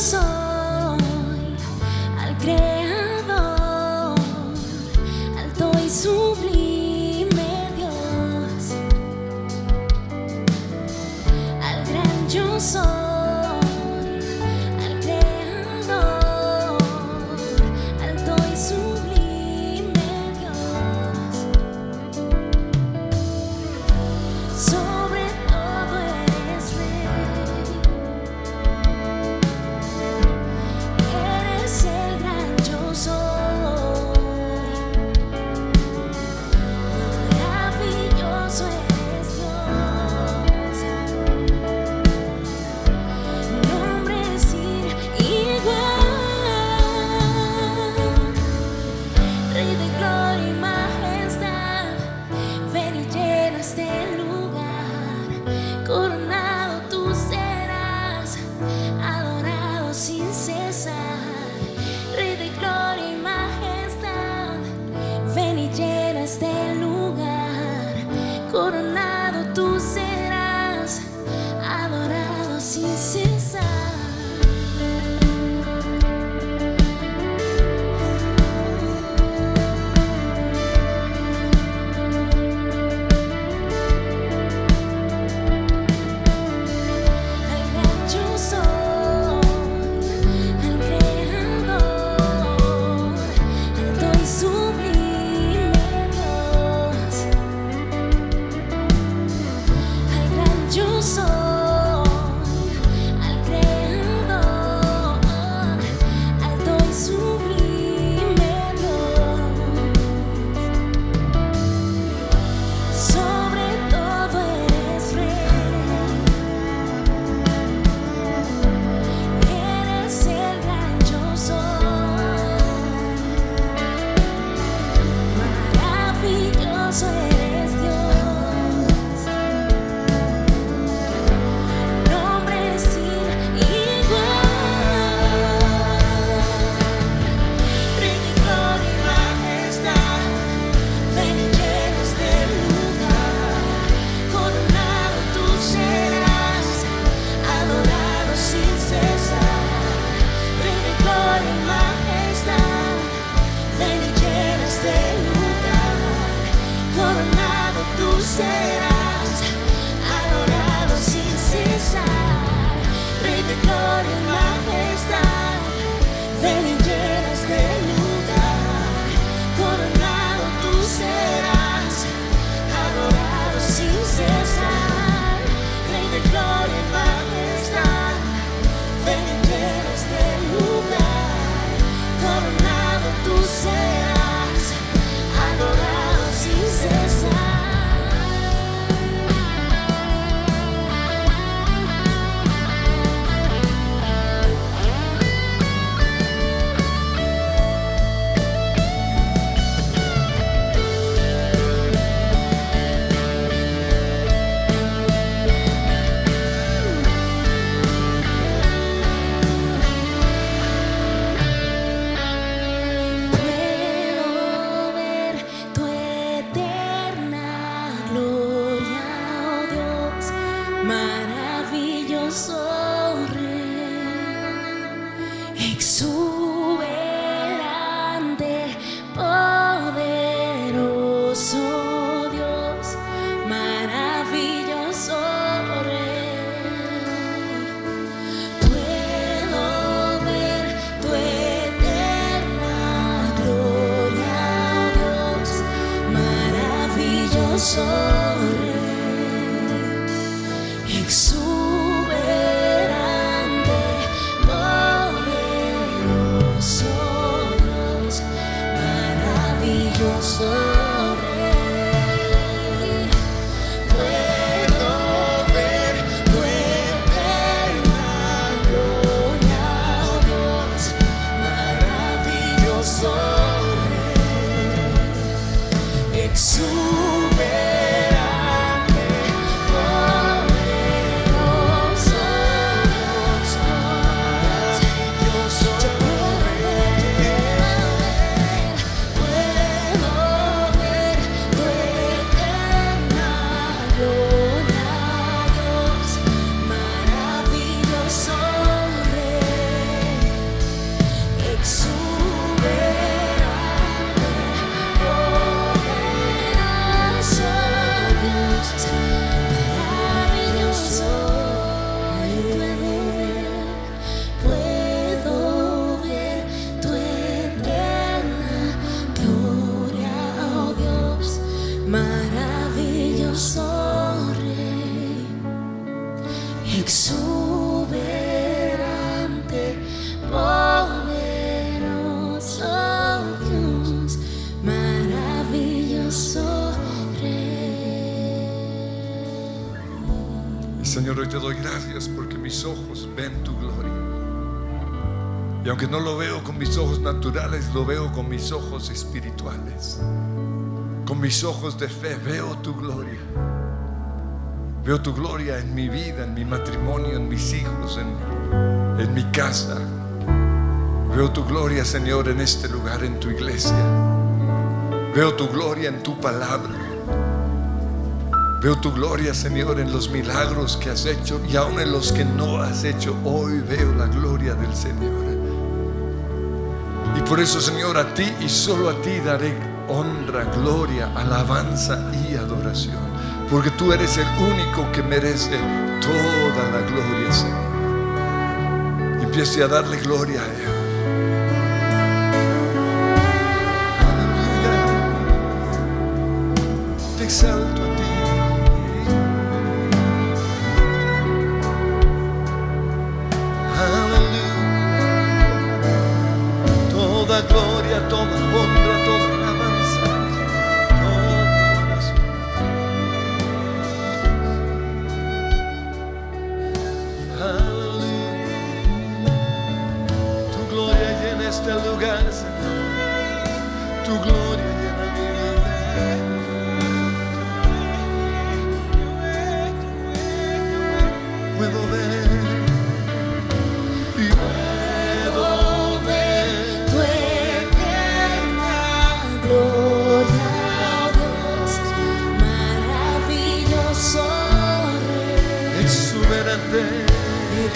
yo Señor, hoy te doy gracias porque mis ojos ven tu gloria. Y aunque no lo veo con mis ojos naturales, lo veo con mis ojos espirituales. Con mis ojos de fe veo tu gloria. Veo tu gloria en mi vida, en mi matrimonio, en mis hijos, en, en mi casa. Veo tu gloria, Señor, en este lugar, en tu iglesia. Veo tu gloria en tu palabra. Veo tu gloria, Señor, en los milagros que has hecho y aún en los que no has hecho. Hoy veo la gloria del Señor. Y por eso, Señor, a ti y solo a ti daré honra, gloria, alabanza y adoración. Porque tú eres el único que merece toda la gloria, Señor. Empiece a darle gloria a Él. Aleluya. Te exalto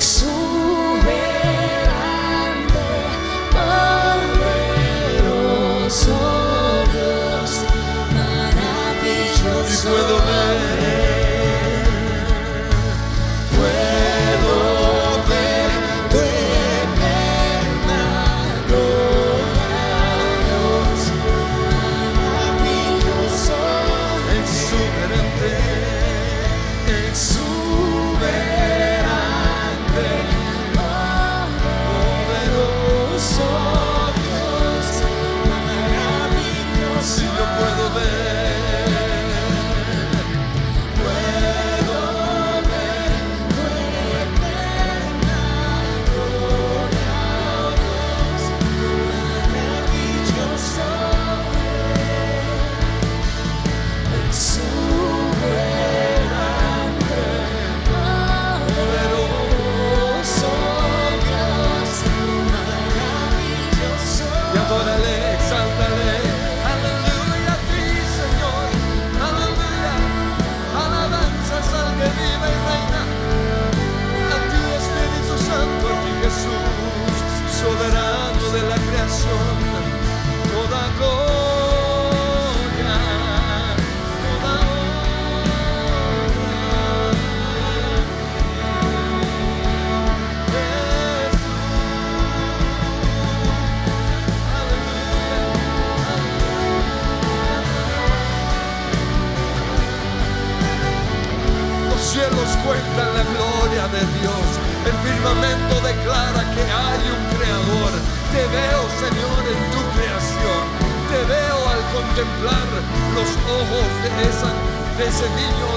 So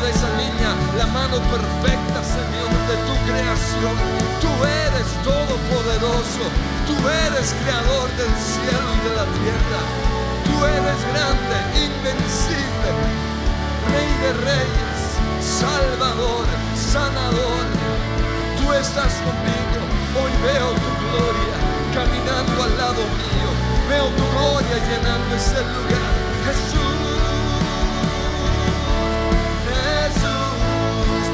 esa niña, la mano perfecta, Señor, de tu creación. Tú eres todopoderoso. Tú eres creador del cielo y de la tierra. Tú eres grande, invencible, Rey de reyes, Salvador, sanador. Tú estás conmigo. Hoy veo tu gloria caminando al lado mío. Veo tu gloria llenando ese lugar. Jesús,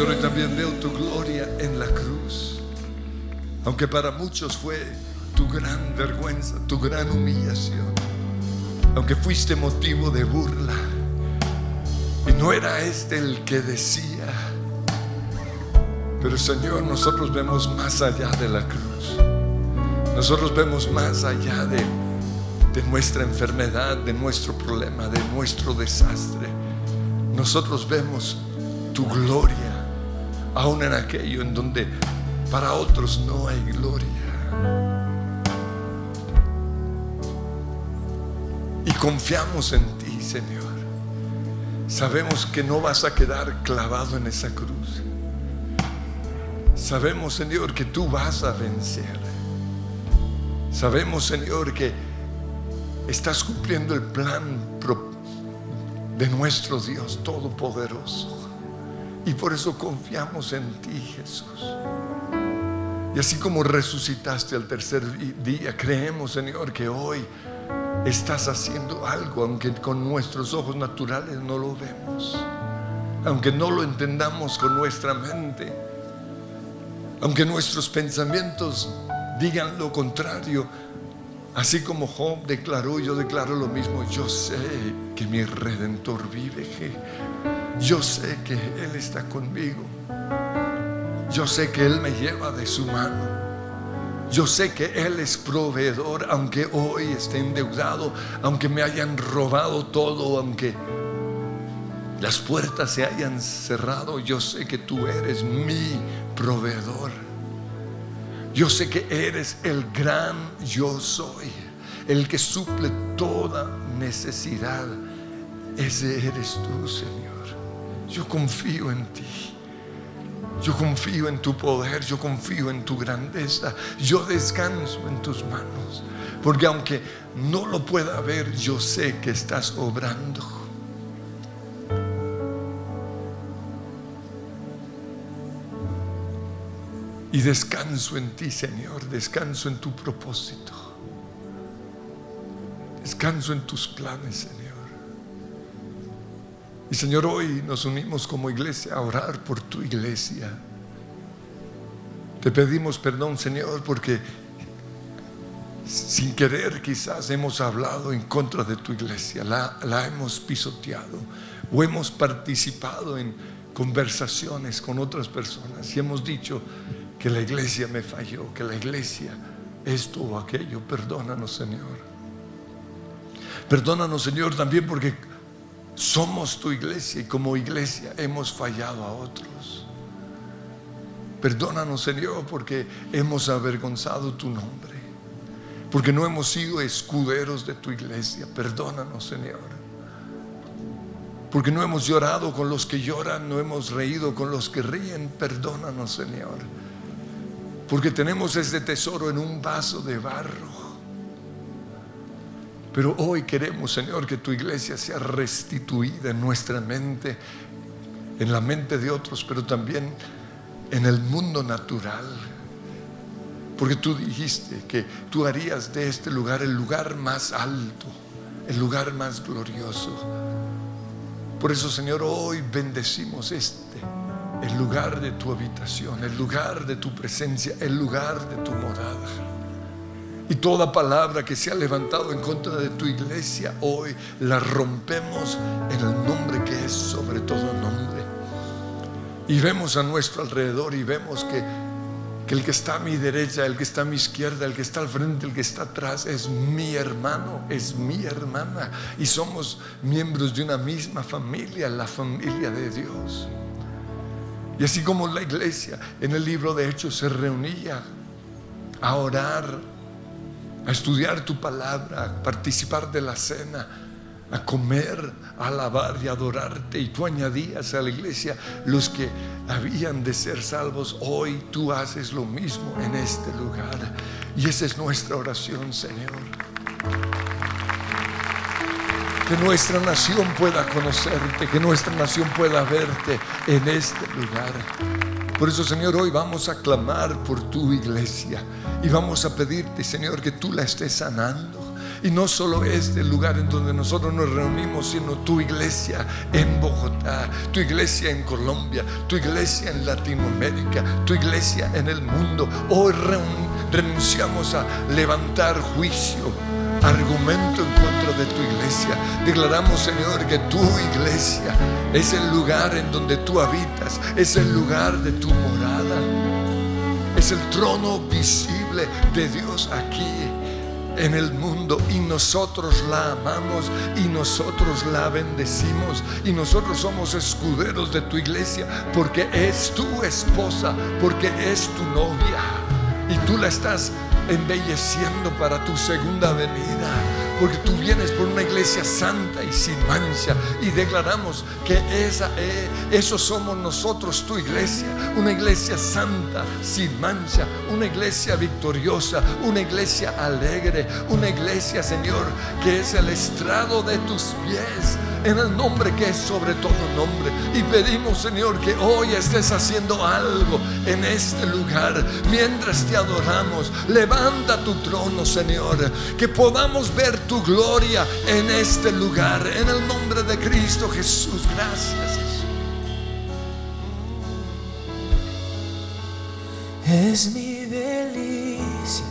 Señor, hoy también veo tu gloria en la cruz. Aunque para muchos fue tu gran vergüenza, tu gran humillación. Aunque fuiste motivo de burla. Y no era este el que decía, Pero Señor, nosotros vemos más allá de la cruz. Nosotros vemos más allá de, de nuestra enfermedad, de nuestro problema, de nuestro desastre. Nosotros vemos tu gloria, aún en aquello en donde para otros no hay gloria. Y confiamos en ti, Señor. Sabemos que no vas a quedar clavado en esa cruz. Sabemos, Señor, que tú vas a vencer. Sabemos, Señor, que estás cumpliendo el plan de nuestro Dios Todopoderoso. Y por eso confiamos en ti, Jesús. Y así como resucitaste al tercer día, creemos, Señor, que hoy estás haciendo algo, aunque con nuestros ojos naturales no lo vemos, aunque no lo entendamos con nuestra mente, aunque nuestros pensamientos digan lo contrario, así como Job declaró, yo declaro lo mismo, yo sé que mi redentor vive, yo sé que Él está conmigo, yo sé que Él me lleva de su mano. Yo sé que Él es proveedor, aunque hoy esté endeudado, aunque me hayan robado todo, aunque las puertas se hayan cerrado, yo sé que tú eres mi proveedor. Yo sé que eres el gran yo soy, el que suple toda necesidad. Ese eres tú, Señor. Yo confío en ti. Yo confío en tu poder, yo confío en tu grandeza, yo descanso en tus manos, porque aunque no lo pueda ver, yo sé que estás obrando. Y descanso en ti, Señor, descanso en tu propósito, descanso en tus planes, Señor. Y Señor, hoy nos unimos como iglesia a orar por tu iglesia. Te pedimos perdón, Señor, porque sin querer quizás hemos hablado en contra de tu iglesia, la, la hemos pisoteado o hemos participado en conversaciones con otras personas y hemos dicho que la iglesia me falló, que la iglesia esto o aquello. Perdónanos, Señor. Perdónanos, Señor, también porque somos tu iglesia y como iglesia hemos fallado a otros. Perdónanos, Señor, porque hemos avergonzado tu nombre, porque no hemos sido escuderos de tu iglesia. Perdónanos, Señor. Porque no hemos llorado con los que lloran, no hemos reído con los que ríen. Perdónanos, Señor. Porque tenemos este tesoro en un vaso de barro. Pero hoy queremos, Señor, que tu iglesia sea restituida en nuestra mente, en la mente de otros, pero también en el mundo natural. Porque tú dijiste que tú harías de este lugar el lugar más alto, el lugar más glorioso. Por eso, Señor, hoy bendecimos este, el lugar de tu habitación, el lugar de tu presencia, el lugar de tu morada. Y toda palabra que se ha levantado en contra de tu iglesia hoy la rompemos en el nombre que es sobre todo nombre. Y vemos a nuestro alrededor y vemos que, el que está a mi derecha, el que está a mi izquierda, el que está al frente, el que está atrás es mi hermano, es mi hermana. Y somos miembros de una misma familia, la familia de Dios. Y así como la iglesia en el libro de Hechos se reunía a orar, a estudiar tu palabra, a participar de la cena, a comer, a alabar y adorarte. Y tú añadías a la iglesia los que habían de ser salvos. Hoy tú haces lo mismo en este lugar. Y esa es nuestra oración, Señor. Que nuestra nación pueda conocerte, que nuestra nación pueda verte en este lugar. Por eso, Señor, hoy vamos a clamar por tu iglesia y vamos a pedirte, Señor, que tú la estés sanando. Y no solo este lugar en donde nosotros nos reunimos, sino tu iglesia en Bogotá, tu iglesia en Colombia, tu iglesia en Latinoamérica, tu iglesia en el mundo. Hoy renunciamos a levantar juicio argumento en contra de tu iglesia. Declaramos, Señor, que tu iglesia es el lugar en donde tú habitas, es el lugar de tu morada, es el trono visible de Dios aquí en el mundo. Y nosotros la amamos y nosotros la bendecimos. Y nosotros somos escuderos de tu iglesia porque es tu esposa, porque es tu novia. Y tú la estás embelleciendo para tu segunda venida. Porque tú vienes por una iglesia santa y sin mancha. Y declaramos que esa, eh, eso somos nosotros, tu iglesia. Una iglesia santa, sin mancha. Una iglesia victoriosa. Una iglesia alegre. Una iglesia, Señor, que es el estrado de tus pies en el nombre que es sobre todo nombre. Y pedimos, Señor, que hoy estés haciendo algo en este lugar mientras te adoramos. Levanta tu trono, Señor, que podamos ver tu gloria en este lugar. En el nombre de Cristo Jesús, gracias. Es mi delicia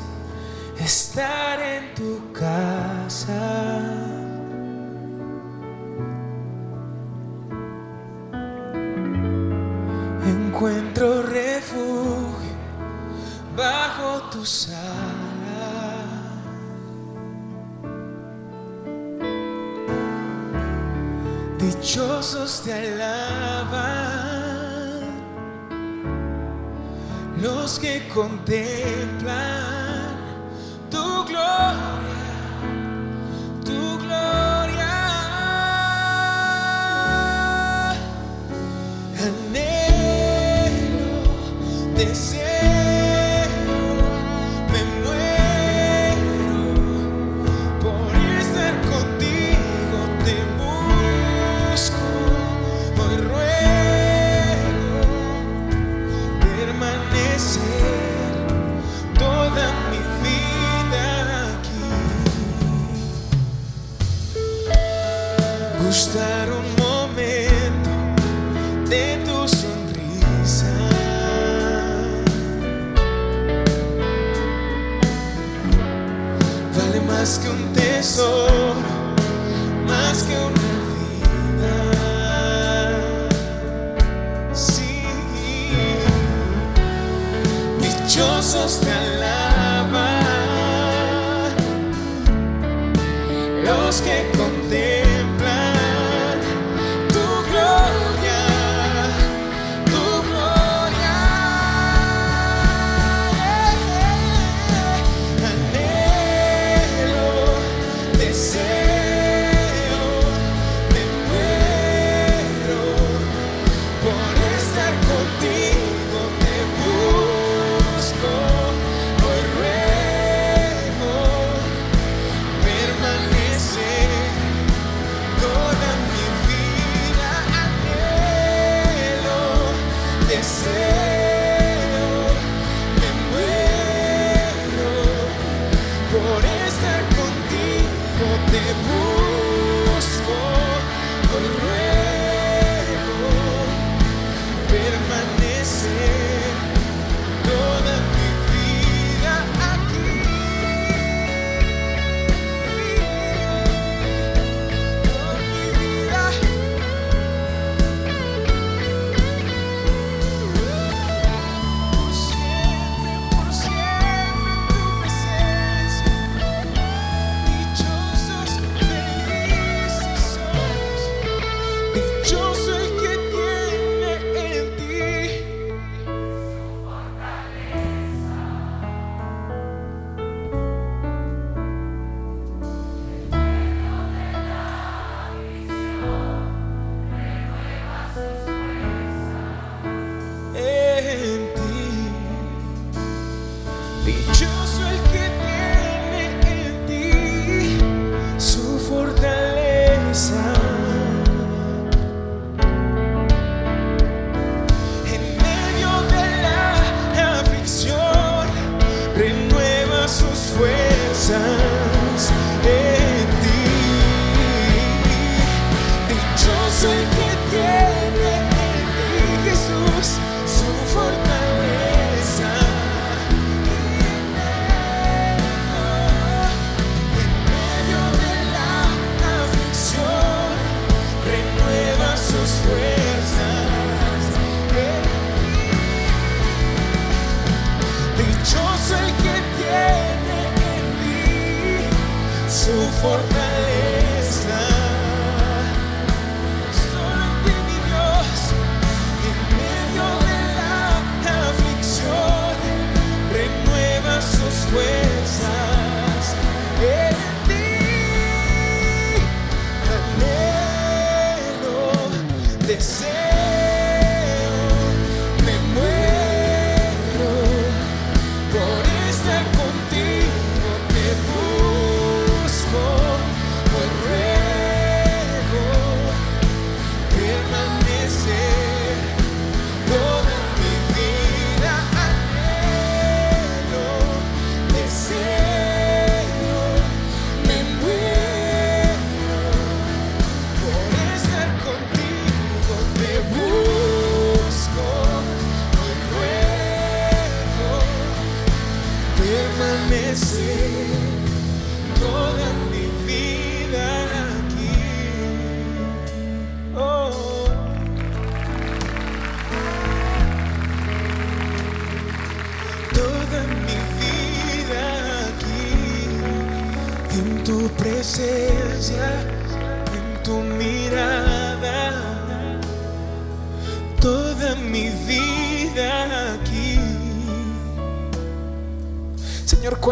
estar en tu casa. Encuentro refugio bajo tu sala. Dichosos te alaban los que contemplan soul.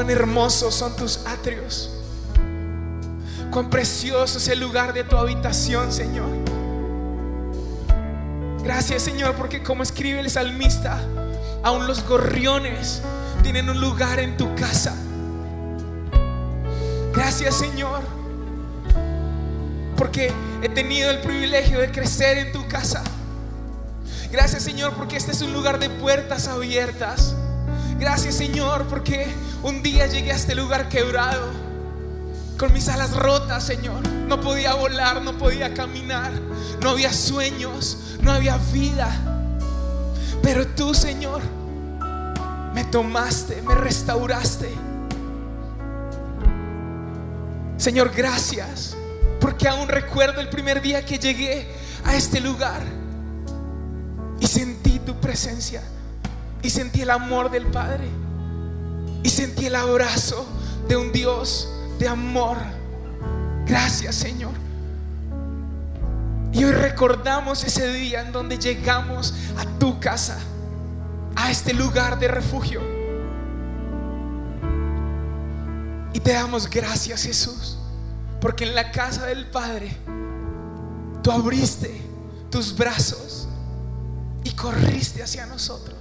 Hermosos son tus atrios. Cuán precioso es el lugar de tu habitación, Señor. Gracias, Señor, porque como escribe el salmista, aún los gorriones tienen un lugar en tu casa. Gracias, Señor, porque he tenido el privilegio de crecer en tu casa. Gracias, Señor, porque este es un lugar de puertas abiertas. Gracias, Señor, porque un día llegué a este lugar quebrado, con mis alas rotas, Señor. No podía volar, no podía caminar, no había sueños, no había vida. Pero tú, Señor, me tomaste, me restauraste. Señor, gracias, porque aún recuerdo el primer día que llegué a este lugar y sentí tu presencia y sentí el amor del Padre y sentí el abrazo de un Dios de amor. Gracias, Señor. Y hoy recordamos ese día en donde llegamos a tu casa, a este lugar de refugio. Y te damos gracias, Jesús, porque en la casa del Padre tú abriste tus brazos y corriste hacia nosotros.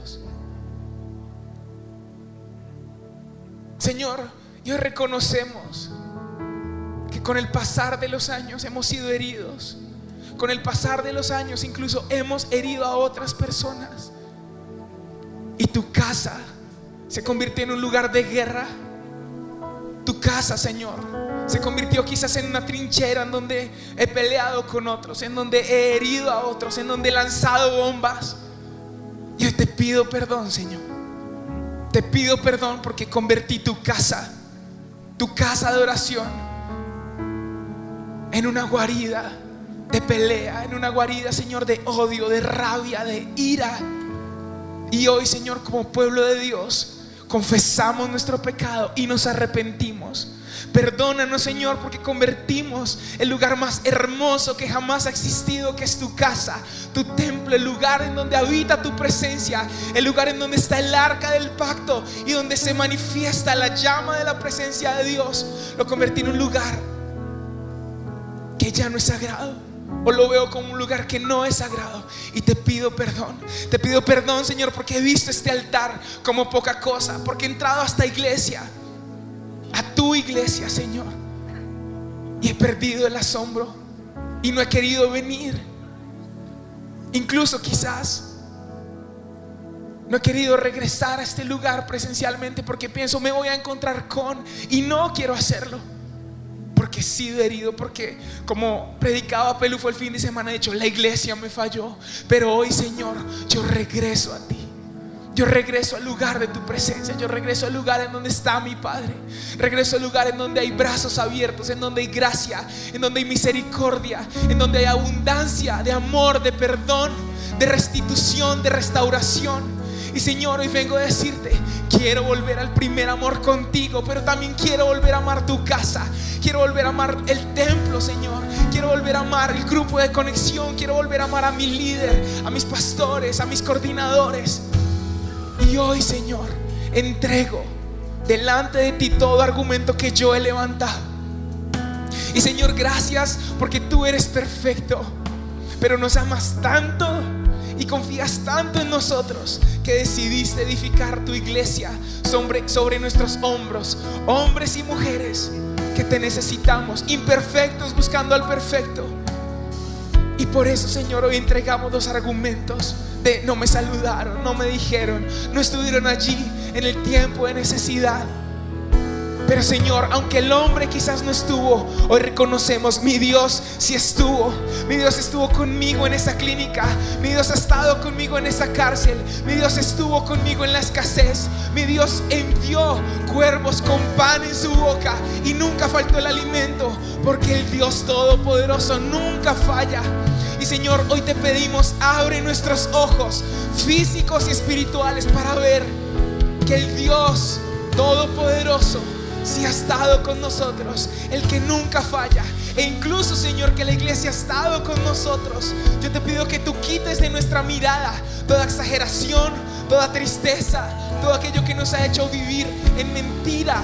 Señor, y hoy reconocemos que con el pasar de los años hemos sido heridos. Con el pasar de los años incluso hemos herido a otras personas. Y tu casa se convirtió en un lugar de guerra. Tu casa, Señor, se convirtió quizás en una trinchera en donde he peleado con otros, en donde he herido a otros, en donde he lanzado bombas. Y hoy te pido perdón, Señor. Te pido perdón porque convertí tu casa, tu casa de oración, en una guarida de pelea, en una guarida, Señor, de odio, de rabia, de ira. Y hoy, Señor, como pueblo de Dios, confesamos nuestro pecado y nos arrepentimos. Perdónanos, Señor, porque convertimos el lugar más hermoso que jamás ha existido, que es tu casa, tu templo, el lugar en donde habita tu presencia, el lugar en donde está el arca del pacto y donde se manifiesta la llama de la presencia de Dios. Lo convertí en un lugar que ya no es sagrado. O lo veo como un lugar que no es sagrado. Y te pido perdón. Te pido perdón, Señor, porque he visto este altar como poca cosa. Porque he entrado a esta iglesia. A tu iglesia, Señor. Y he perdido el asombro. Y no he querido venir. Incluso quizás. No he querido regresar a este lugar presencialmente porque pienso me voy a encontrar con y no quiero hacerlo he sido herido, porque como predicaba Pelufo el fin de semana, de hecho, la iglesia me falló. Pero hoy, Señor, yo regreso a ti. Yo regreso al lugar de tu presencia. Yo regreso al lugar en donde está mi Padre. Regreso al lugar en donde hay brazos abiertos, en donde hay gracia, en donde hay misericordia, en donde hay abundancia de amor, de perdón, de restitución, de restauración. Y Señor, hoy vengo a decirte, quiero volver al primer amor contigo, pero también quiero volver a amar tu casa. Quiero volver a amar el templo, Señor. Quiero volver a amar el grupo de conexión. Quiero volver a amar a mi líder, a mis pastores, a mis coordinadores. Y hoy, Señor, entrego delante de ti todo argumento que yo he levantado. Y Señor, gracias porque tú eres perfecto, pero nos amas tanto y confías tanto en nosotros que decidiste edificar tu iglesia sobre, sobre nuestros hombros, hombres y mujeres que te necesitamos, imperfectos buscando al perfecto. Y por eso, Señor, hoy entregamos los argumentos de no me saludaron, no me dijeron, no estuvieron allí en el tiempo de necesidad. Pero Señor, aunque el hombre quizás no estuvo, hoy reconocemos, mi Dios sí estuvo. Mi Dios estuvo conmigo en esa clínica. Mi Dios ha estado conmigo en esa cárcel. Mi Dios estuvo conmigo en la escasez. Mi Dios envió cuervos con pan en su boca y nunca faltó el alimento, porque el Dios Todopoderoso nunca falla. Y Señor, hoy te pedimos, abre nuestros ojos físicos y espirituales para ver que el Dios Todopoderoso si ha estado con nosotros, el que nunca falla. E incluso, Señor, que la iglesia ha estado con nosotros. Yo te pido que tú quites de nuestra mirada toda exageración, toda tristeza, todo aquello que nos ha hecho vivir en mentira.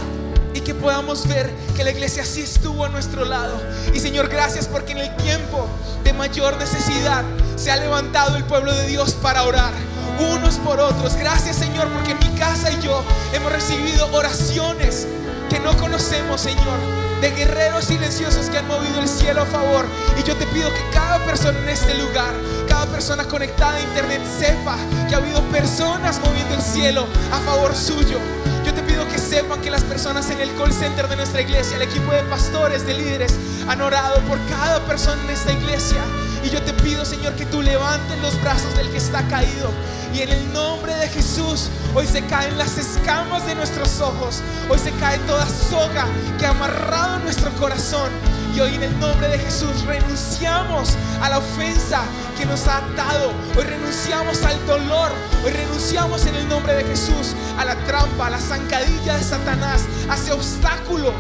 Y que podamos ver que la iglesia sí estuvo a nuestro lado. Y Señor, gracias porque en el tiempo de mayor necesidad se ha levantado el pueblo de Dios para orar unos por otros. Gracias Señor porque mi casa y yo hemos recibido oraciones que no conocemos, Señor, de guerreros silenciosos que han movido el cielo a favor. Y yo te pido que cada persona en este lugar, cada persona conectada a internet sepa que ha habido personas moviendo el cielo a favor suyo. Yo te pido que sepan que las personas en el call center de nuestra iglesia, el equipo de pastores, de líderes, han orado por cada persona en esta iglesia. Y yo te pido, Señor, que tú levantes los brazos del que está caído. Y en el nombre de Jesús, hoy se caen las escamas de nuestros ojos. Hoy se cae toda soga que ha amarrado nuestro corazón. Y hoy en el nombre de Jesús renunciamos a la ofensa que nos ha atado. Hoy renunciamos al dolor. Hoy renunciamos en el nombre de Jesús a la trampa, a la zancadilla de Satanás, a ese obstáculo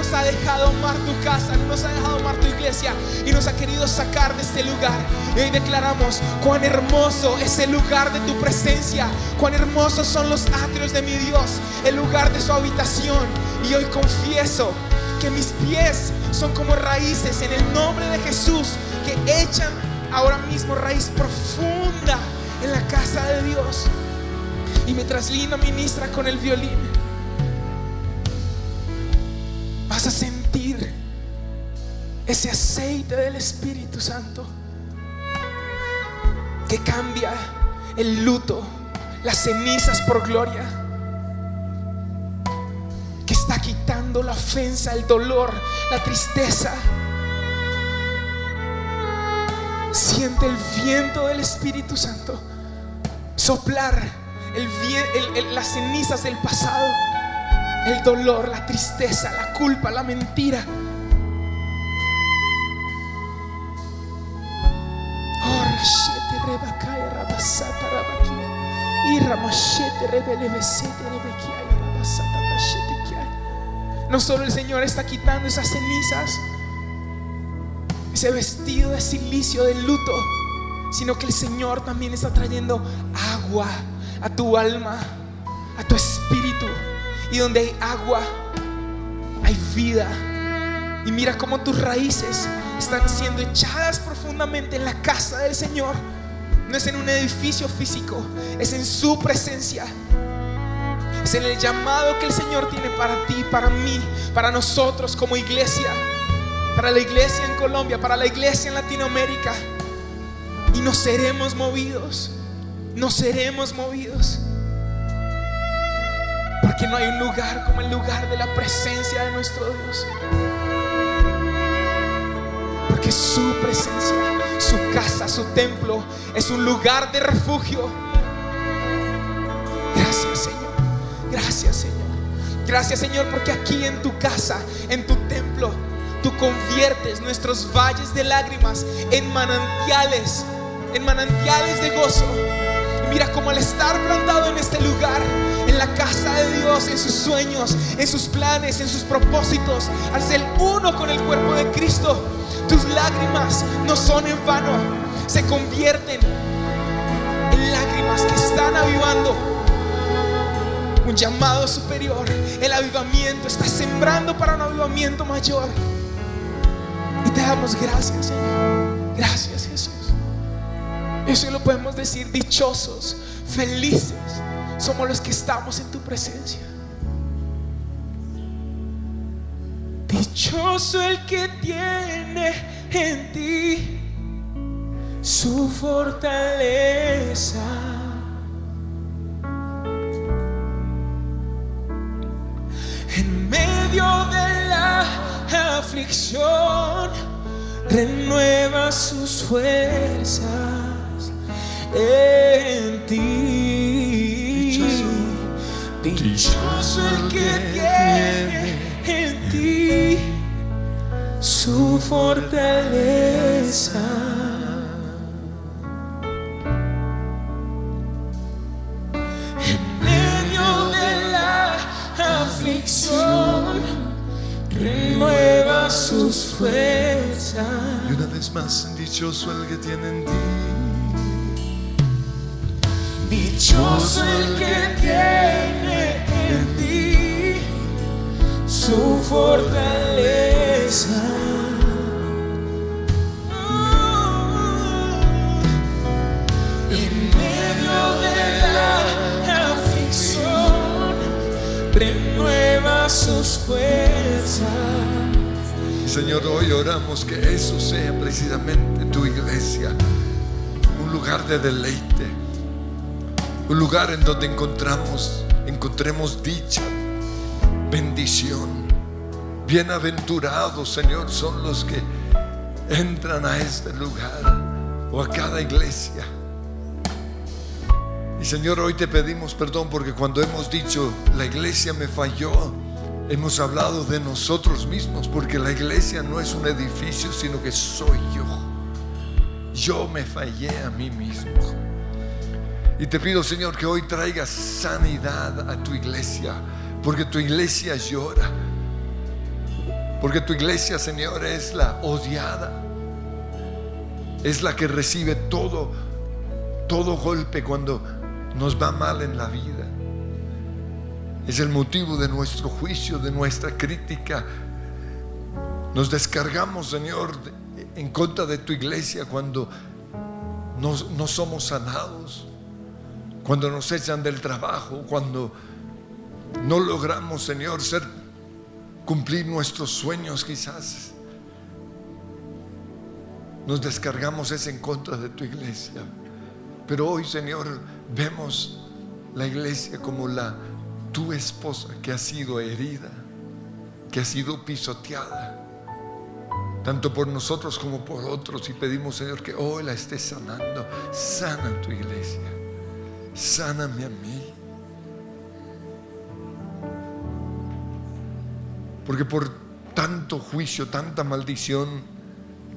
nos ha dejado amar tu casa, no nos ha dejado amar tu iglesia y nos ha querido sacar de este lugar. Y hoy declaramos cuán hermoso es el lugar de tu presencia, cuán hermosos son los atrios de mi Dios, el lugar de su habitación. Y hoy confieso que mis pies son como raíces en el nombre de Jesús que echan ahora mismo raíz profunda en la casa de Dios. Y mientras Lina ministra con el violín, ese aceite del Espíritu Santo que cambia el luto, las cenizas por gloria, que está quitando la ofensa, el dolor, la tristeza. Siente el viento del Espíritu Santo soplar el las cenizas del pasado, el dolor, la tristeza, la culpa, la mentira. No solo el Señor está quitando esas cenizas, ese vestido de silicio del luto, sino que el Señor también está trayendo agua a tu alma, a tu espíritu. Y donde hay agua, hay vida. Y mira cómo tus raíces están siendo echadas profundamente en la casa del Señor. No es en un edificio físico, es en su presencia. Es en el llamado que el Señor tiene para ti, para mí, para nosotros como iglesia, para la iglesia en Colombia, para la iglesia en Latinoamérica. Y no seremos movidos, no seremos movidos. Porque no hay un lugar como el lugar de la presencia de nuestro Dios. Porque su presencia, su casa, su templo es un lugar de refugio. Gracias, Señor. Gracias, Señor, porque aquí en tu casa, en tu templo, tú conviertes nuestros valles de lágrimas en manantiales, en manantiales de gozo. Y mira cómo al estar plantado en este lugar, en la casa de Dios, en sus sueños, en sus planes, en sus propósitos, al ser uno con el cuerpo de Cristo, tus lágrimas no son en vano, se convierten en lágrimas que están avivando un llamado superior. El avivamiento está sembrando para un avivamiento mayor. Y te damos gracias, Señor. Gracias, Jesús. Eso lo podemos decir dichosos, felices. Somos los que estamos en tu presencia. Dichoso el que tiene en ti su fortaleza. En medio de la aflicción, renueva sus fuerzas en ti. Dichoso el que tiene en ti su fortaleza. En medio de la aflicción, renueva sus fuerzas. Y una vez más, dichoso el que tiene en ti. Dichoso el que tiene en ti su fortaleza. En medio de la aflicción, renueva sus fuerzas. Señor, hoy oramos que eso sea precisamente tu iglesia, un lugar de deleite, un lugar en donde encontramos, encontremos dicha, bendición. Bienaventurados, Señor, son los que entran a este lugar o a cada iglesia. Y Señor, hoy te pedimos perdón porque cuando hemos dicho la iglesia me falló, hemos hablado de nosotros mismos, porque la iglesia no es un edificio, sino que soy yo. Yo me fallé a mí mismo. Y te pido, Señor, que hoy traigas sanidad a tu iglesia, porque tu iglesia llora. Porque tu iglesia, Señor, es la odiada. Es la que recibe todo, todo golpe cuando nos va mal en la vida. Es el motivo de nuestro juicio, de nuestra crítica. Nos descargamos, Señor, en contra de tu iglesia cuando no, no somos sanados, cuando nos echan del trabajo, cuando no logramos, Señor, ser cumplir nuestros sueños quizás. Nos descargamos es en contra de tu iglesia. Pero hoy, Señor, vemos la iglesia como la tu esposa que ha sido herida, que ha sido pisoteada, tanto por nosotros como por otros. Y pedimos, Señor, que hoy la estés sanando. Sana tu iglesia. Sáname a mí. Porque por tanto juicio, tanta maldición,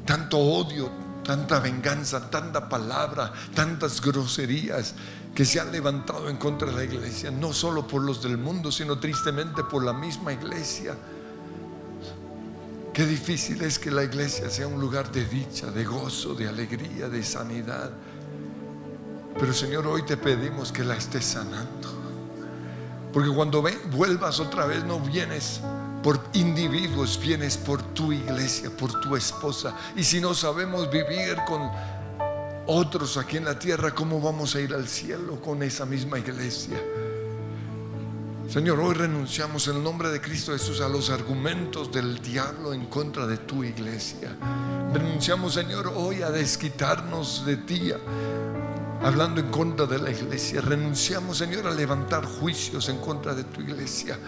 tanto odio, tanta venganza, tanta palabra, tantas groserías que se han levantado en contra de la iglesia, no solo por los del mundo, sino tristemente por la misma iglesia. Qué difícil es que la iglesia sea un lugar de dicha, de gozo, de alegría, de sanidad. Pero Señor, hoy te pedimos que la estés sanando. Porque cuando vuelvas otra vez no vienes por individuos, vienes por tu iglesia, por tu esposa. Y si no sabemos vivir con otros aquí en la tierra, ¿cómo vamos a ir al cielo con esa misma iglesia? Señor, hoy renunciamos en el nombre de Cristo Jesús a los argumentos del diablo en contra de tu iglesia. Renunciamos, Señor, hoy a desquitarnos de ti, hablando en contra de la iglesia. Renunciamos, Señor, a levantar juicios en contra de tu iglesia.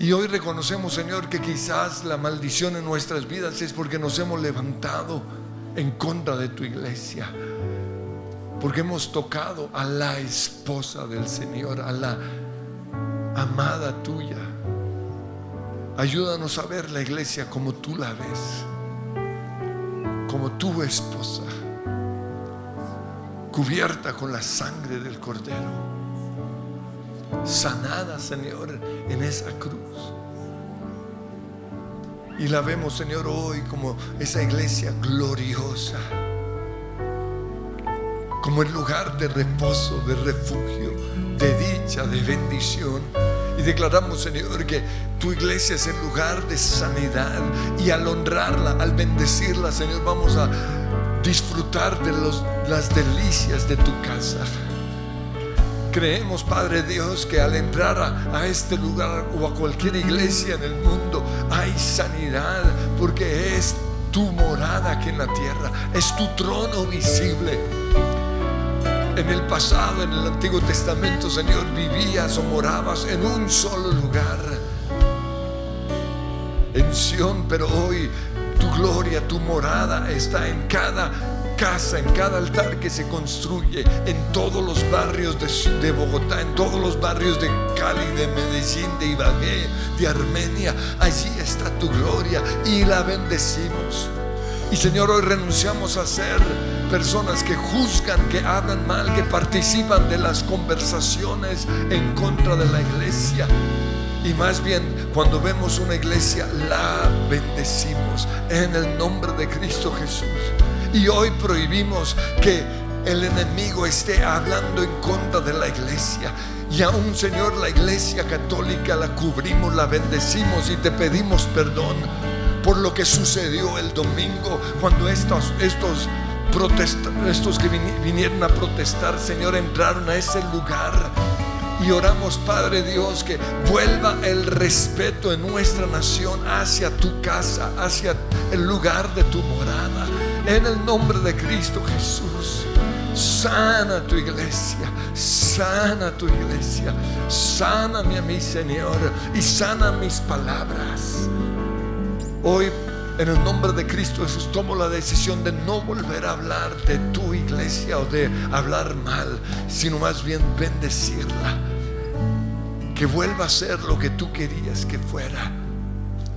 Y hoy reconocemos, Señor, que quizás la maldición en nuestras vidas es porque nos hemos levantado en contra de tu iglesia. Porque hemos tocado a la esposa del Señor, a la amada tuya. Ayúdanos a ver la iglesia como tú la ves, como tu esposa, cubierta con la sangre del cordero, sanada, Señor, en esa cruz. Y la vemos, Señor, hoy como esa iglesia gloriosa, como el lugar de reposo, de refugio, de dicha, de bendición. Y declaramos, Señor, que tu iglesia es el lugar de sanidad. Y al honrarla, al bendecirla, Señor, vamos a disfrutar de las delicias de tu casa. Creemos, Padre Dios, que al entrar a, este lugar o a cualquier iglesia en el mundo hay sanidad, porque es tu morada aquí en la tierra, es tu trono visible. En el pasado, en el Antiguo Testamento, Señor, vivías o morabas en un solo lugar, en Sión, pero hoy tu gloria, tu morada está en cada casa, en cada altar que se construye, en todos los barrios de, Bogotá, en todos los barrios de Cali, de Medellín, de Ibagué, de Armenia. Allí está tu gloria y la bendecimos. Y Señor, hoy renunciamos a ser personas que juzgan, que hablan mal, que participan de las conversaciones en contra de la iglesia. Y más bien, cuando vemos una iglesia, la bendecimos en el nombre de Cristo Jesús. Y hoy prohibimos que el enemigo esté hablando en contra de la iglesia. Y aún, Señor, la iglesia católica la cubrimos, la bendecimos y te pedimos perdón por lo que sucedió el domingo cuando estos, estos, estos que vini- vinieron a protestar, Señor, entraron a ese lugar. Y oramos, Padre Dios, que vuelva el respeto en nuestra nación hacia tu casa, hacia el lugar de tu morada. En el nombre de Cristo Jesús. Sana tu iglesia, sana tu iglesia, sáname a mí, Señor, y sana mis palabras. Hoy, en el nombre de Cristo Jesús, tomo la decisión de no volver a hablar de tu iglesia o de hablar mal, sino más bien bendecirla. Que vuelva a ser lo que tú querías que fuera.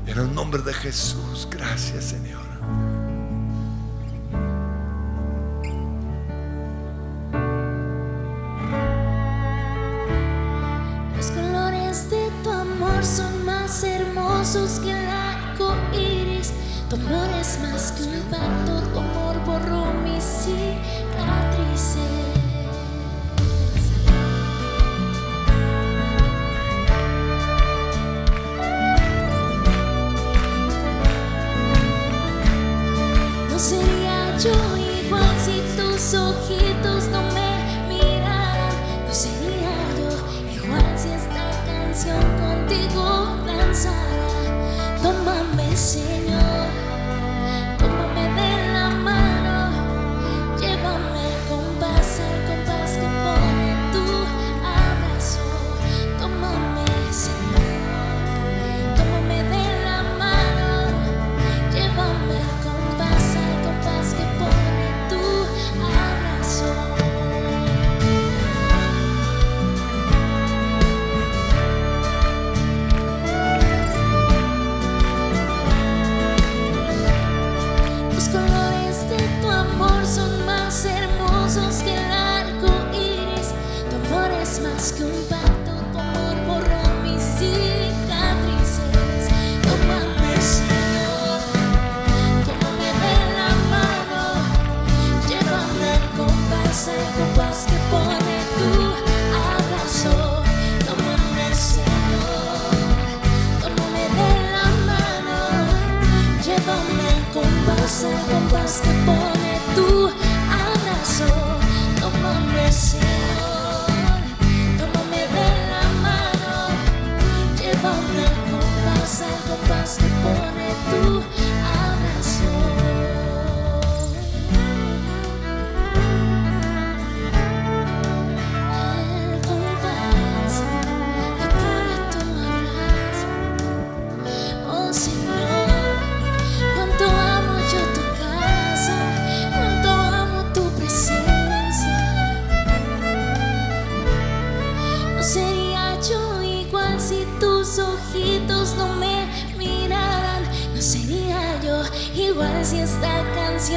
En el nombre de Jesús, gracias Señor. Hermosos que el arco iris. Tu amor es más que un pacto, tu amor borró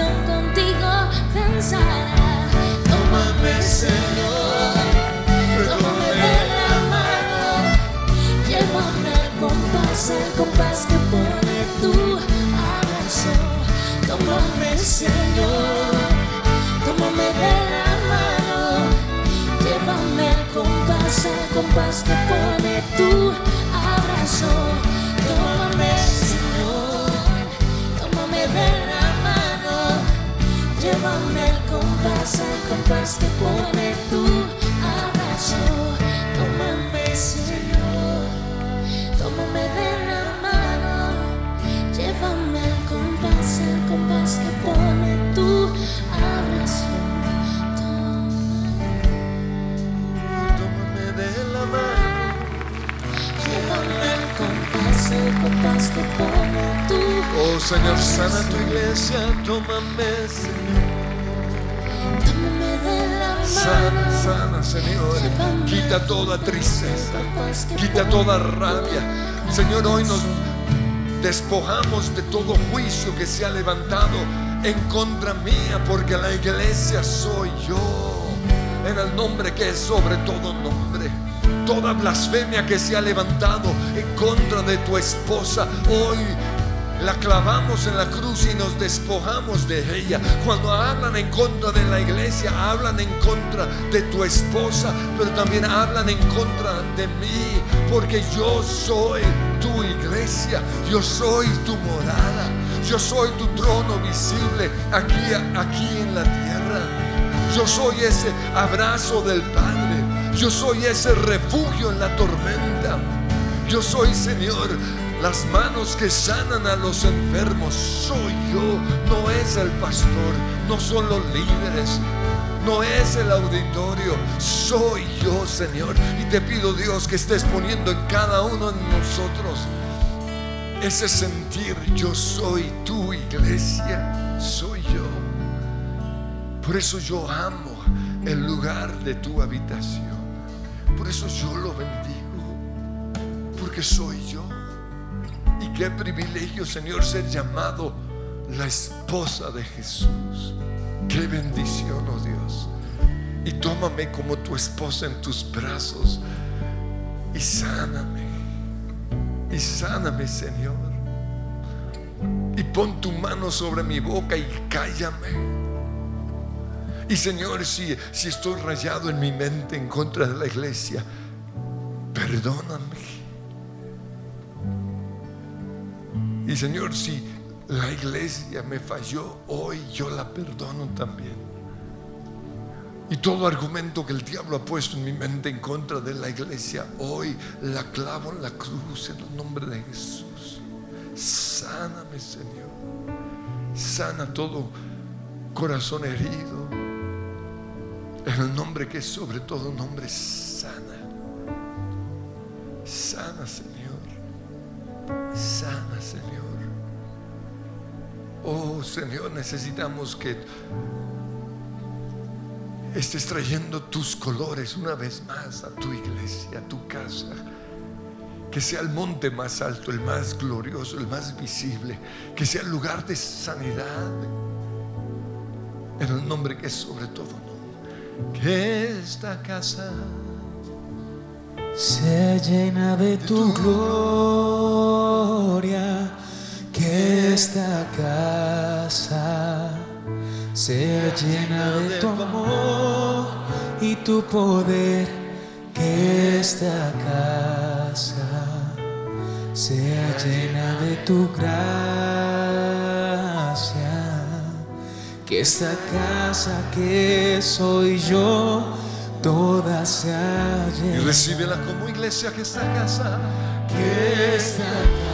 contigo danzara. Tómame, Señor, tómame de la mano, llévame al compás, al compás que pone tu abrazo. Tómame, Señor, tómame de la mano, llévame al compás, al compás que pone tu abrazo. Llévame al compás, al compás que pone tu abrazo. Tómame, Señor, tómame de la mano, llévame al compás, al compás que pone tu abrazo. Tómame de la mano. Llévame al compás, al compás que pone Oh Señor, sana tu iglesia, tómame, Señor. Sana, sana, Señor. Quita toda tristeza, quita toda rabia. Señor, hoy nos despojamos de todo juicio que se ha levantado en contra mía, porque la iglesia soy yo. En el nombre que es sobre todo nombre. Toda blasfemia que se ha levantado en contra de tu esposa, hoy la clavamos en la cruz y nos despojamos de ella. Cuando hablan en contra de la iglesia, hablan en contra de tu esposa, pero también hablan en contra de mí, porque yo soy tu iglesia, yo soy tu morada, yo soy tu trono visible aquí, aquí en la tierra. Yo soy ese abrazo del Padre. Yo soy ese refugio en la tormenta. Yo soy, Señor, las manos que sanan a los enfermos. Soy yo, no es el pastor, no son los líderes, no es el auditorio, soy yo, Señor. Y te pido, Dios, que estés poniendo en cada uno de nosotros ese sentir, yo soy tu iglesia, soy yo. Por eso yo amo el lugar de tu habitación. Por eso yo lo bendigo. Porque soy yo. Qué privilegio, Señor, ser llamado la esposa de Jesús. Qué bendición, oh Dios. Y tómame como tu esposa en tus brazos. Y sáname. Y sáname, Señor. Y pon tu mano sobre mi boca y cállame. Y Señor, si, si estoy rayado en mi mente en contra de la iglesia, perdóname. Y Señor, si la iglesia me falló, hoy yo la perdono también. Y todo argumento que el diablo ha puesto en mi mente en contra de la iglesia, hoy la clavo en la cruz en el nombre de Jesús. Sáname, Señor. Sana todo corazón herido. En el nombre que es sobre todo nombre, sana. Sana, Señor. Sana, Señor. Oh, Señor, necesitamos que estés trayendo tus colores una vez más a tu iglesia, a tu casa. Que sea el monte más alto, el más glorioso, el más visible. Que sea el lugar de sanidad. En el nombre que es sobre todo nombre. Que esta casa se llena de tu gloria, esta casa sea llena de tu amor y tu poder, que esta casa sea llena de tu gracia, que esta casa que soy yo, toda sea y llena. recíbela como iglesia que esta casa. Que esta casa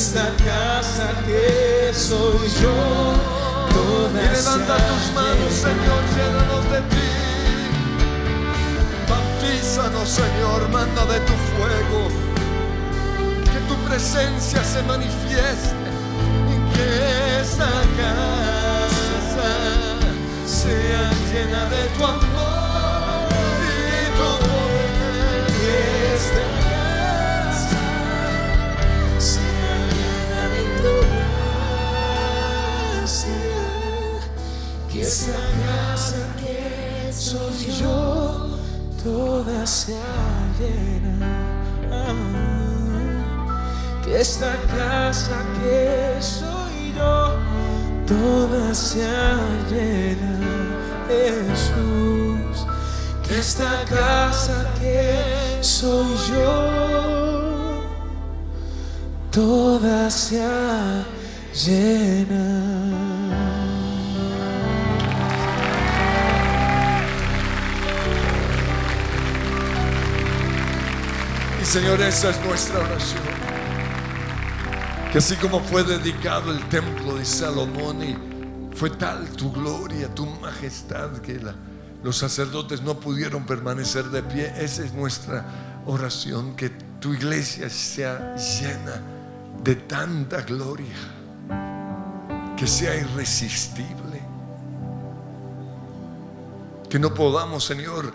esta casa que soy yo, toda Y levanta tus manos. Señor, llénanos de ti. Bautízanos, Señor, manda de tu fuego. Que tu presencia se manifieste y que esta casa sea llena de tu amor y tu poder. Esta casa que soy yo, toda sea llena. Que esta casa que soy yo, toda sea llena. Jesús. Que esta casa que soy yo, toda sea llena. Señor, esa es nuestra oración. Que así como fue dedicado el templo de Salomón y fue tal tu gloria, tu majestad, que los sacerdotes no pudieron permanecer de pie, esa es nuestra oración, que tu iglesia sea llena de tanta gloria, que sea irresistible. Que no podamos, Señor,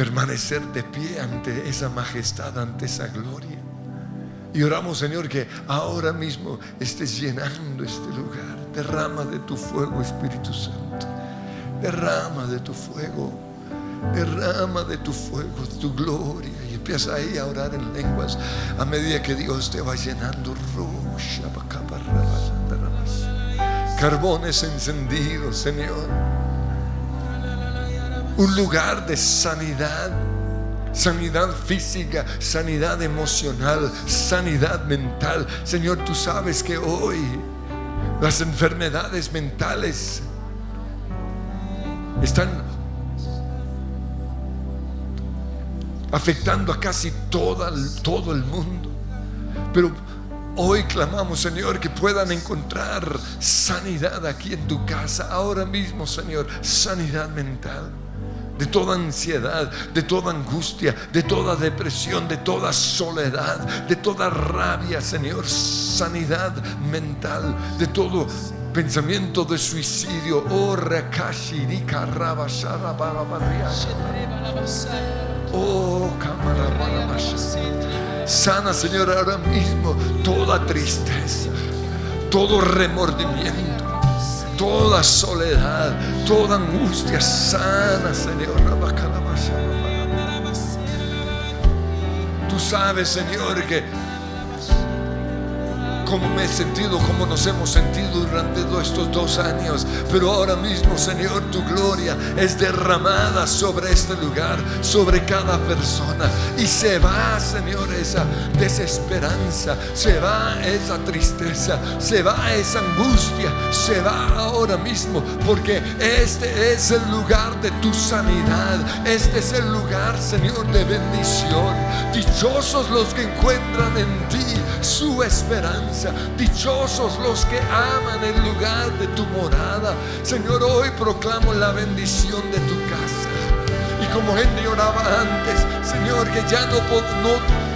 permanecer de pie ante esa majestad, ante esa gloria. Y oramos, Señor, que ahora mismo estés llenando este lugar. Derrama de tu fuego, Espíritu Santo. Derrama de tu fuego. Derrama de tu fuego, de tu gloria. Y empieza ahí a orar en lenguas a medida que Dios te va llenando. Carbones encendidos, Señor un lugar de sanidad, sanidad física, sanidad emocional, sanidad mental. Señor, tú sabes que hoy las enfermedades mentales están afectando a casi todo el mundo. Pero hoy clamamos, Señor, que puedan encontrar sanidad aquí en tu casa, ahora mismo, Señor, sanidad mental de toda ansiedad, de toda angustia, de toda depresión, de toda soledad, de toda rabia, Señor, sanidad mental, de todo pensamiento de suicidio. Oh. Oh. Sana, Señor, ahora mismo toda tristeza, todo remordimiento toda soledad, toda angustia sana, Señor. Tú sabes, Señor, que como me he sentido, como nos hemos sentido durante estos dos años, pero ahora mismo, Señor, tu gloria es derramada sobre este lugar, sobre cada persona, y se va, Señor, esa desesperanza, se va esa tristeza, se va esa angustia, se va ahora mismo, porque este es el lugar de tu sanidad, este es el lugar, Señor, de bendición. Dichosos los que encuentran en ti su esperanza. Dichosos los que aman el lugar de tu morada. Señor, hoy proclamo la bendición de tu casa. Y como gente oraba antes, Señor, que ya no, no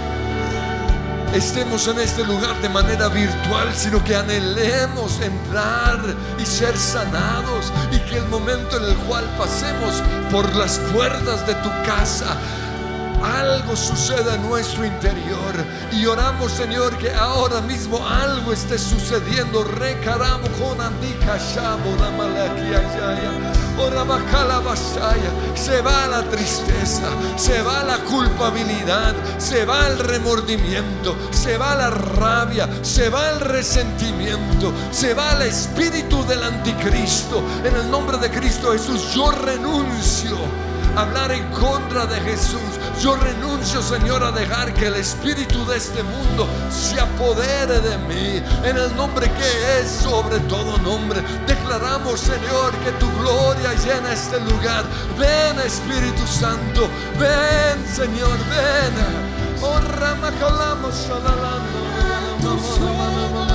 estemos en este lugar de manera virtual, sino que anhelemos entrar y ser sanados y que el momento en el cual pasemos por las puertas de tu casa, algo suceda en nuestro interior. Y oramos, Señor, que ahora mismo algo esté sucediendo. Recaramo con andika. Se va la tristeza, se va la culpabilidad, se va el remordimiento, se va la rabia, se va el resentimiento, se va el espíritu del anticristo. En el nombre de Cristo Jesús, yo renuncio hablar en contra de Jesús. Yo renuncio, Señor, a dejar que el espíritu de este mundo se apodere de mí. En el nombre que es sobre todo nombre. Declaramos, Señor, que tu gloria llena este lugar. Ven, Espíritu Santo. Ven, Señor, ven. Oh, ramakalamos, Tu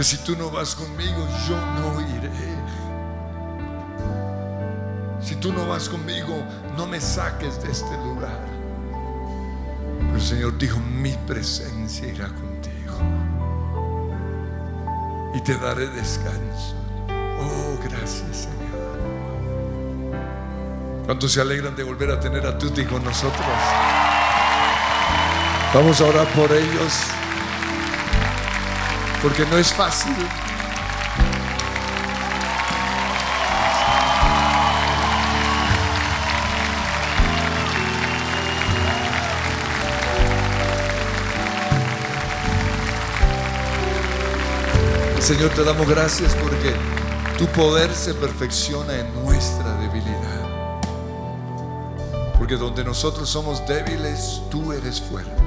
Porque si tú no vas conmigo, yo no iré. Si tú no vas conmigo, no me saques de este lugar. Pero el Señor dijo, mi presencia irá contigo y te daré descanso. Oh, gracias, Señor. ¿Cuántos se alegran de volver a tener a Tuti con nosotros? Vamos a orar por ellos, porque no es fácil. Señor, te damos gracias porque tu poder se perfecciona en nuestra debilidad. Porque donde nosotros somos débiles, tú eres fuerte.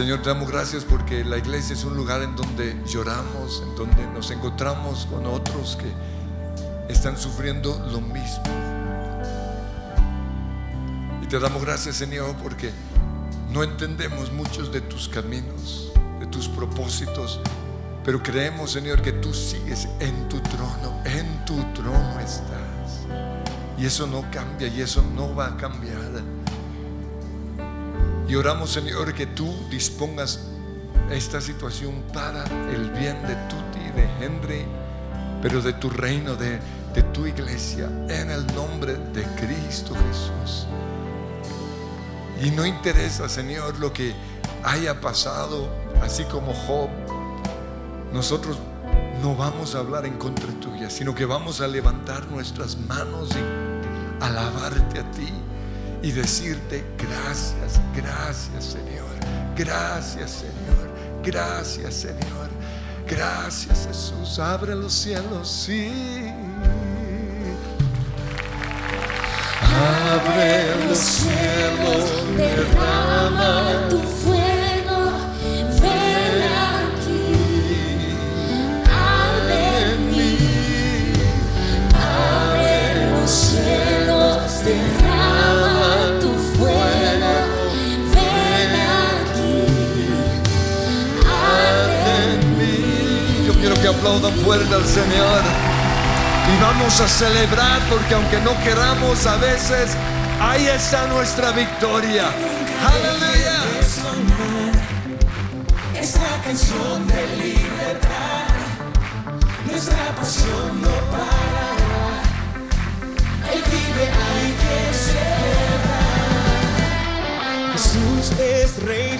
Señor, te damos gracias porque la iglesia es un lugar en donde lloramos, en donde nos encontramos con otros que están sufriendo lo mismo. Y te damos gracias, Señor, porque no entendemos muchos de tus caminos, de tus propósitos, pero creemos, Señor, que tú sigues en tu trono, en tu trono estás. Y eso no cambia y eso no va a cambiar. Y oramos, Señor, que tú dispongas esta situación para el bien de Tuti, de Henry, pero de tu reino, de, de tu iglesia, en el nombre de Cristo Jesús. Y no interesa, Señor, lo que haya pasado, así como Job. Nosotros no vamos a hablar en contra tuya, sino que vamos a levantar nuestras manos y alabarte a ti y decirte gracias, gracias Señor, gracias Señor, gracias Señor, gracias Jesús, abre los cielos, sí. Abre los cielos, derrama tu fuego, aplaudan fuerte al Señor. Y vamos a celebrar porque aunque no queramos a veces, ahí está nuestra victoria. Aleluya. Esta canción de libertad, nuestra pasión no parará. Él vive, hay que celebrar. Jesús es rey